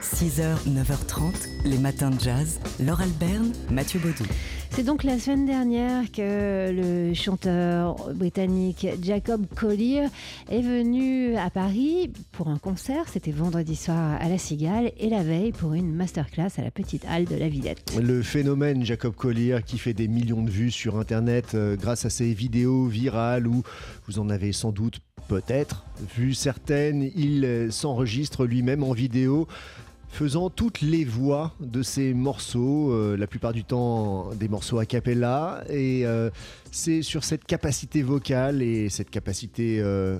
6h, 9h30, les matins de jazz. Laure Alberne, Mathieu Baudou. C'est donc la semaine dernière que le chanteur britannique Jacob Collier est venu à Paris pour un concert. C'était vendredi soir à la Cigale et la veille pour une masterclass à la petite halle de la Villette. Le phénomène Jacob Collier qui fait des millions de vues sur Internet euh, grâce à ses vidéos virales où vous en avez sans doute peut-être vu certaines. Il euh, s'enregistre lui-même en vidéo faisant toutes les voix de ces morceaux, euh, la plupart du temps des morceaux a cappella. Et euh, c'est sur cette capacité vocale et cette capacité euh,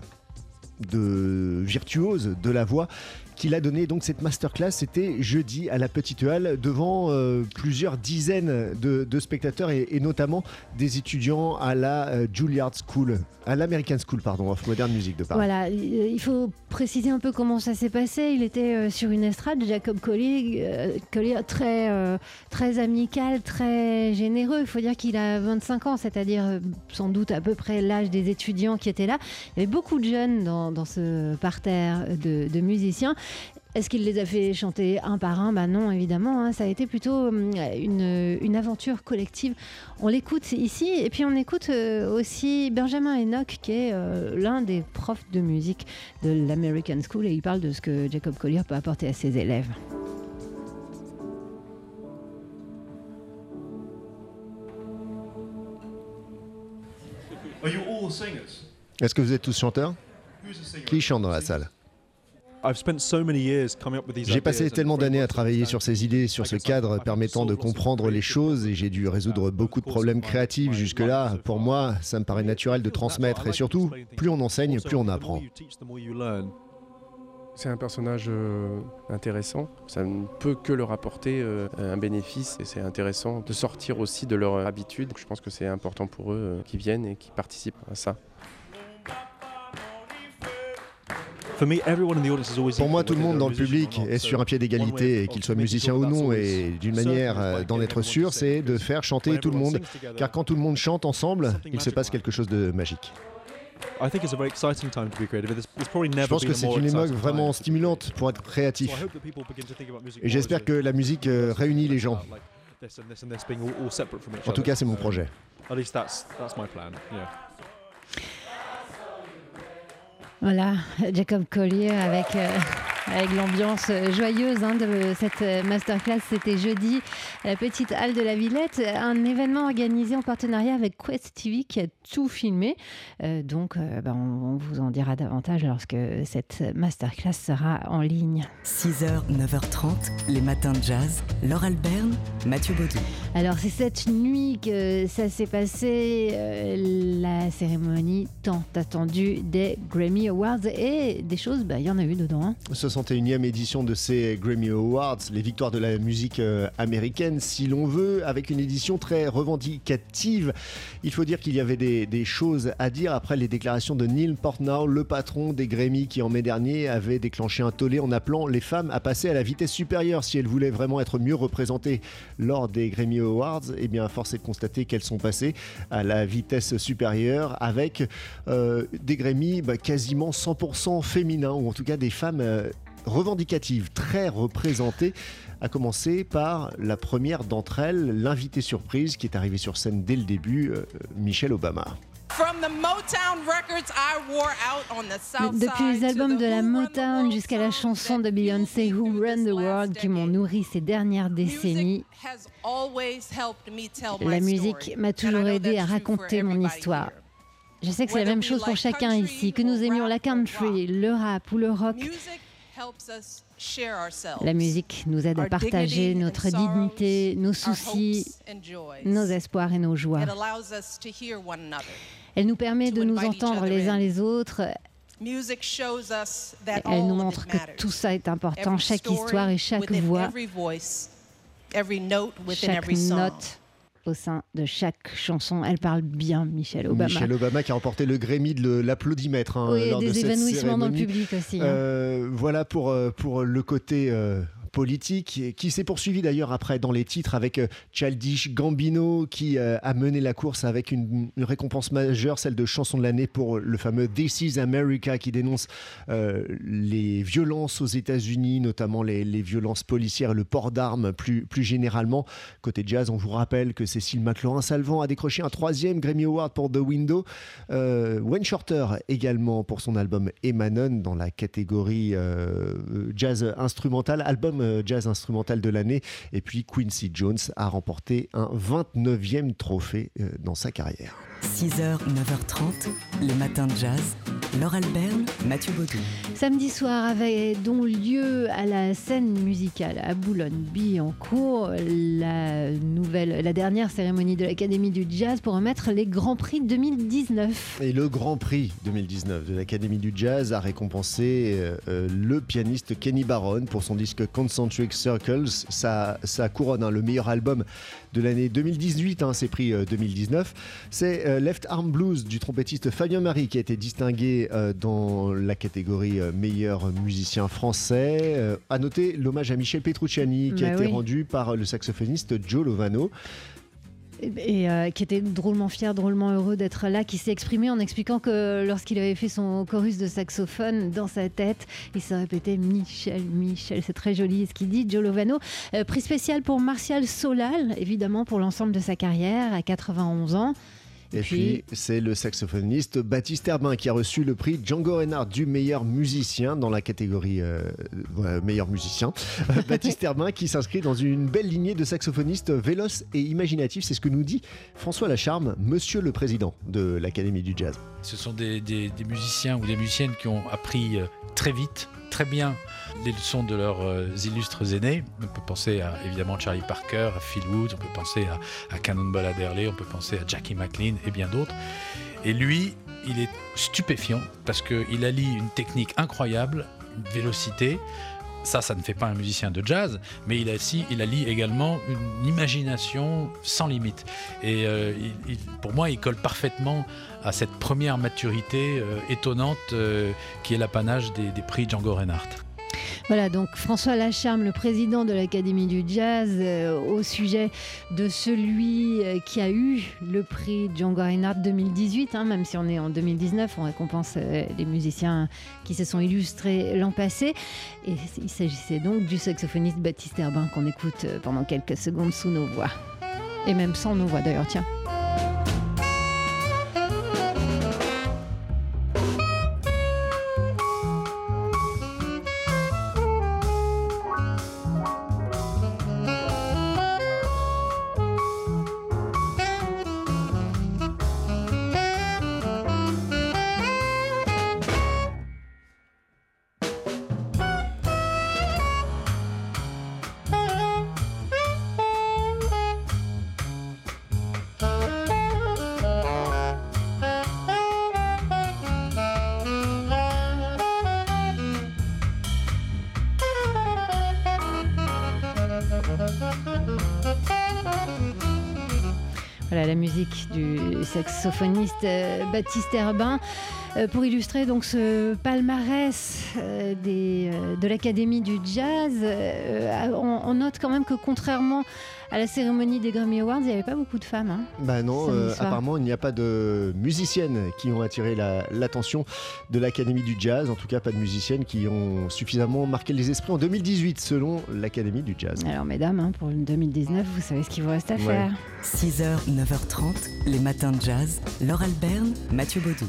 de virtuose de la voix qu'il a donné donc cette masterclass. C'était jeudi à la Petite Halle devant euh, plusieurs dizaines de, spectateurs et, notamment des étudiants à la euh, Juilliard School, à l'American School pardon, of Modern Music de Paris. Voilà, il faut préciser un peu comment ça s'est passé. Il était euh, sur une estrade, Jacob Collier, Collier très, très amical, très généreux. Il faut dire qu'il a 25 ans, c'est-à-dire sans doute à peu près l'âge des étudiants qui étaient là. Il y avait beaucoup de jeunes dans, dans ce parterre de, de musiciens. Est-ce qu'il les a fait chanter un par un? Bah non, évidemment. hein. Ça a été plutôt hum, une, une aventure collective. On l'écoute ici et puis on écoute euh, aussi Benjamin Enoch, qui est euh, l'un des profs de musique de l'American School et il parle de ce que Jacob Collier peut apporter à ses élèves. Are you all singers? Est-ce que vous êtes tous chanteurs? Qui chante dans la salle I've spent so many years coming up with these J'ai passé tellement d'années à travailler and sur ces idées, sur ce cadre permettant de comprendre les choses et j'ai dû résoudre beaucoup de problèmes créatifs jusque-là. Pour moi, ça me paraît naturel de transmettre et surtout, plus on enseigne, plus on apprend. C'est un personnage euh, intéressant. Ça ne peut que leur apporter euh, un bénéfice et c'est intéressant de sortir aussi de leur habitude. Je pense que c'est important pour eux euh, qui viennent et qui participent à ça. Pour moi, tout le monde dans le public est sur un pied d'égalité, qu'il soit musicien ou non, et d'une manière d'en être sûr, c'est de faire chanter tout le monde, car quand tout le monde chante ensemble, il se passe quelque chose de magique. Je Je pense que c'est une époque vraiment stimulante pour être créatif. Et j'espère que la musique euh, réunit les gens. En tout cas, c'est mon projet. Voilà, Jacob Collier avec, euh, avec l'ambiance joyeuse hein, de cette masterclass. C'était jeudi à la petite halle de la Villette, un événement organisé en partenariat avec Quest TV qui a tout filmé. Euh, donc, euh, ben, on, on vous en dira davantage lorsque cette masterclass sera en ligne. 6h, 9h30, les matins de jazz. Laure Alberne, Mathieu Baudou. Alors, c'est cette nuit que ça s'est passé, euh, la cérémonie tant attendue des Grammy Awards et des choses, ben, il y en a eu dedans. hein. 61e édition de ces Grammy Awards, les victoires de la musique euh, américaine, si l'on veut, avec une édition très revendicative. Il faut dire qu'il y avait des, choses à dire après les déclarations de Neil Portnow, le patron des Grammy, qui en mai dernier avait déclenché un tollé en appelant les femmes à passer à la vitesse supérieure si elles voulaient vraiment être mieux représentées lors des Grammy Awards. Eh bien, force est de constater qu'elles sont passées à la vitesse supérieure avec euh, des Grammy bah, quasiment 100% féminins, ou en tout cas des femmes euh, revendicatives, très représentées, à commencer par la première d'entre elles, l'invitée surprise qui est arrivée sur scène dès le début, euh, Michelle Obama. From the Motown records I wore out on the south Depuis les albums de la Motown jusqu'à la chanson de Beyoncé Who Run the World qui m'ont nourri ces dernières décennies. La musique m'a toujours aidé à raconter mon histoire. Je sais que c'est la même chose pour chacun ici, que nous aimions la country, le rap ou le rock. La musique nous aide à our partager notre dignité, nos our soucis, nos espoirs et nos joies. Elle nous permet de nous entendre les uns les autres. Music shows us that Elle nous montre que tout ça est important, Every chaque histoire et chaque voix, every voice, every note within chaque note au sein de chaque chanson. Elle parle bien, Michelle Obama. Michelle Obama qui a remporté le Grammy de l'applaudimètre hein, oui, de des cette évanouissements dans le public aussi. hein. Euh, voilà pour, euh, pour le côté euh, politique, qui s'est poursuivi d'ailleurs après dans les titres avec euh, Childish Gambino, qui euh, a mené la course avec une, récompense majeure, celle de chanson de l'année pour le fameux This is America, qui dénonce euh, les violences aux États-Unis, notamment les, violences policières et le port d'armes plus, plus généralement. Côté jazz, on vous rappelle que Cécile McLaurin-Salvant a décroché un troisième Grammy Award pour The Window. Wayne Shorter également pour son album Emanon dans la catégorie jazz instrumental, album jazz instrumental de l'année. Et puis Quincy Jones a remporté un 29e trophée euh, dans sa carrière. 6h, 9h30, les matins de jazz. Laure Albert, Mathieu Baudou. Samedi soir avait donc lieu à la scène musicale à Boulogne-Billancourt la nouvelle, la dernière cérémonie de l'Académie du Jazz pour remettre les Grands Prix 2019. Et le Grand Prix 2019 de l'Académie du Jazz a récompensé euh, euh, le pianiste Kenny Barron pour son disque Concentric Circles. Ça, ça couronne hein, le meilleur album de l'année 2018, hein, c'est prix 2019. C'est Left Arm Blues du trompettiste Fabien Marie qui a été distingué euh, dans la catégorie euh, meilleur musicien français. Euh, à noter l'hommage à Michel Petrucciani qui a bah été rendu par le saxophoniste Joe Lovano et qui était drôlement fier, drôlement heureux d'être là, qui s'est exprimé en expliquant que lorsqu'il avait fait son chorus de saxophone dans sa tête, il se répétait Michel, Michel, c'est très joli ce qu'il dit, Joe Lovano. prix spécial pour Martial Solal, évidemment pour l'ensemble de sa carrière à 91 ans. Et puis, c'est le saxophoniste Baptiste Herbin qui a reçu le prix Django Reinhardt du meilleur musicien dans la catégorie euh, meilleur musicien. Baptiste Herbin qui s'inscrit dans une belle lignée de saxophonistes véloces et imaginatifs. C'est ce que nous dit François Lacharme, monsieur le président de l'Académie du Jazz. Ce sont des, des musiciens ou des musiciennes qui ont appris euh, très vite, très bien les leçons de leurs euh, illustres aînés. On peut penser à évidemment Charlie Parker, à Phil Woods, on peut penser à, Cannonball Adderley, on peut penser à Jackie McLean et bien d'autres. Et lui, il est stupéfiant parce qu'il allie une technique incroyable, une vélocité. Ça, ça ne fait pas un musicien de jazz, mais il, assis, il allie également une imagination sans limite. Et euh, pour moi, il colle parfaitement à cette première maturité euh, étonnante qui est l'apanage des, des prix Django Reinhardt. Voilà, donc François Lacharme, le président de l'Académie du Jazz, euh, au sujet de celui euh, qui a eu le prix Django Reinhardt 2018, hein, même si on est en 2019, on récompense euh, les musiciens qui se sont illustrés l'an passé. Et il s'agissait donc du saxophoniste Baptiste Herbin qu'on écoute pendant quelques secondes sous nos voix. Et même sans nos voix d'ailleurs, tiens. Voilà la musique du saxophoniste euh, Baptiste Herbin. Euh, pour illustrer donc ce palmarès euh, des, de l'Académie du Jazz, on, note quand même que contrairement à la cérémonie des Grammy Awards, il n'y avait pas beaucoup de femmes. Hein, bah non, apparemment il n'y a pas de musiciennes qui ont attiré l'attention de l'Académie du Jazz, en tout cas pas de musiciennes qui ont suffisamment marqué les esprits en 2018 selon l'Académie du Jazz. Alors mesdames, hein, pour 2019, vous savez ce qu'il vous reste à faire. 6h, 9h30, les matins de jazz. Laure Alberne, Mathieu Baudou.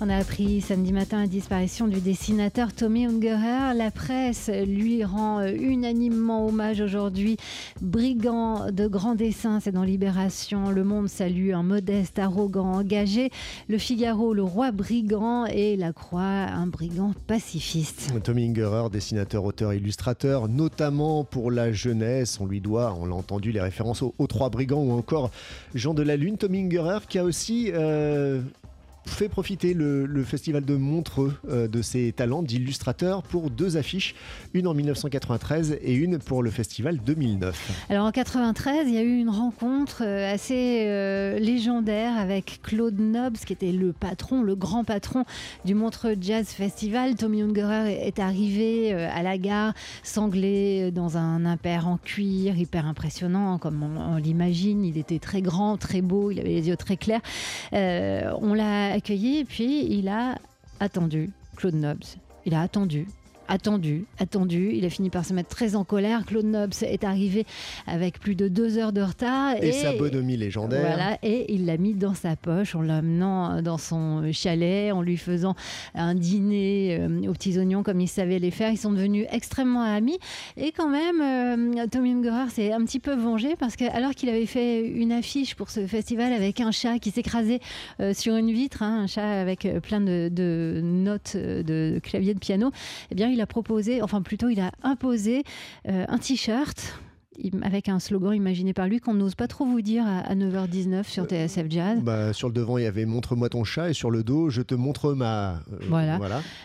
On a appris samedi matin la disparition du dessinateur Tommy Ungerer. La presse lui rend euh, unanimement hommage aujourd'hui. Brigand de grand dessin, c'est dans Libération. Le Monde salue un modeste, arrogant, engagé. Le Figaro, le roi brigand. Et La Croix, un brigand pacifiste. Tommy Ungerer, dessinateur, auteur, illustrateur, notamment pour la jeunesse. On lui doit, on l'a entendu, les références aux, trois brigands ou encore Jean de la Lune. Tommy Ungerer qui a aussi. Euh, fait profiter le, festival de Montreux euh, de ses talents d'illustrateur pour deux affiches, une en 1993 et une pour le festival 2009. Alors en 93, il y a eu une rencontre euh, assez euh, légendaire avec Claude Nobs, qui était le patron, le grand patron du Montreux Jazz Festival. Tommy Ungerer est arrivé à la gare, sanglé dans un impair en cuir, hyper impressionnant, comme on, l'imagine. Il était très grand, très beau, il avait les yeux très clairs. on l'a accueilli et puis il a attendu Claude Nobs. Il a attendu attendu, attendu. Il a fini par se mettre très en colère. Claude Nobs est arrivé avec plus de deux heures de retard. Et, sa bonhomie légendaire. Voilà, et il l'a mis dans sa poche en l'amenant dans son chalet, en lui faisant un dîner euh, aux petits oignons comme il savait les faire. Ils sont devenus extrêmement amis. Et quand même, euh, Tommy Ungerer s'est un petit peu vengé parce que alors qu'il avait fait une affiche pour ce festival avec un chat qui s'écrasait euh, sur une vitre, hein, un chat avec plein de, de notes de clavier de piano, eh bien il il a proposé, enfin plutôt il a imposé euh, un t-shirt avec un slogan imaginé par lui qu'on n'ose pas trop vous dire à, 9h19 sur euh, TSF Jazz. Bah, sur le devant, il y avait Montre-moi ton chat et sur le dos, je te montre ma. Euh, voilà.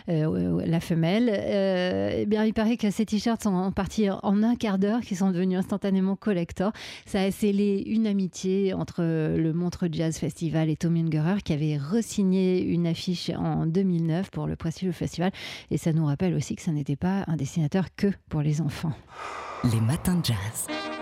Euh, la femelle. eh bien, il paraît que ces t-shirts sont partis en un quart d'heure, qui sont devenus instantanément collector. Ça a scellé une amitié entre le Montre Jazz Festival et Tommy Ungerer qui avait resigné une affiche en 2009 pour le prestigieux festival. Et ça nous rappelle aussi que ça n'était pas un dessinateur que pour les enfants. Les matins de jazz.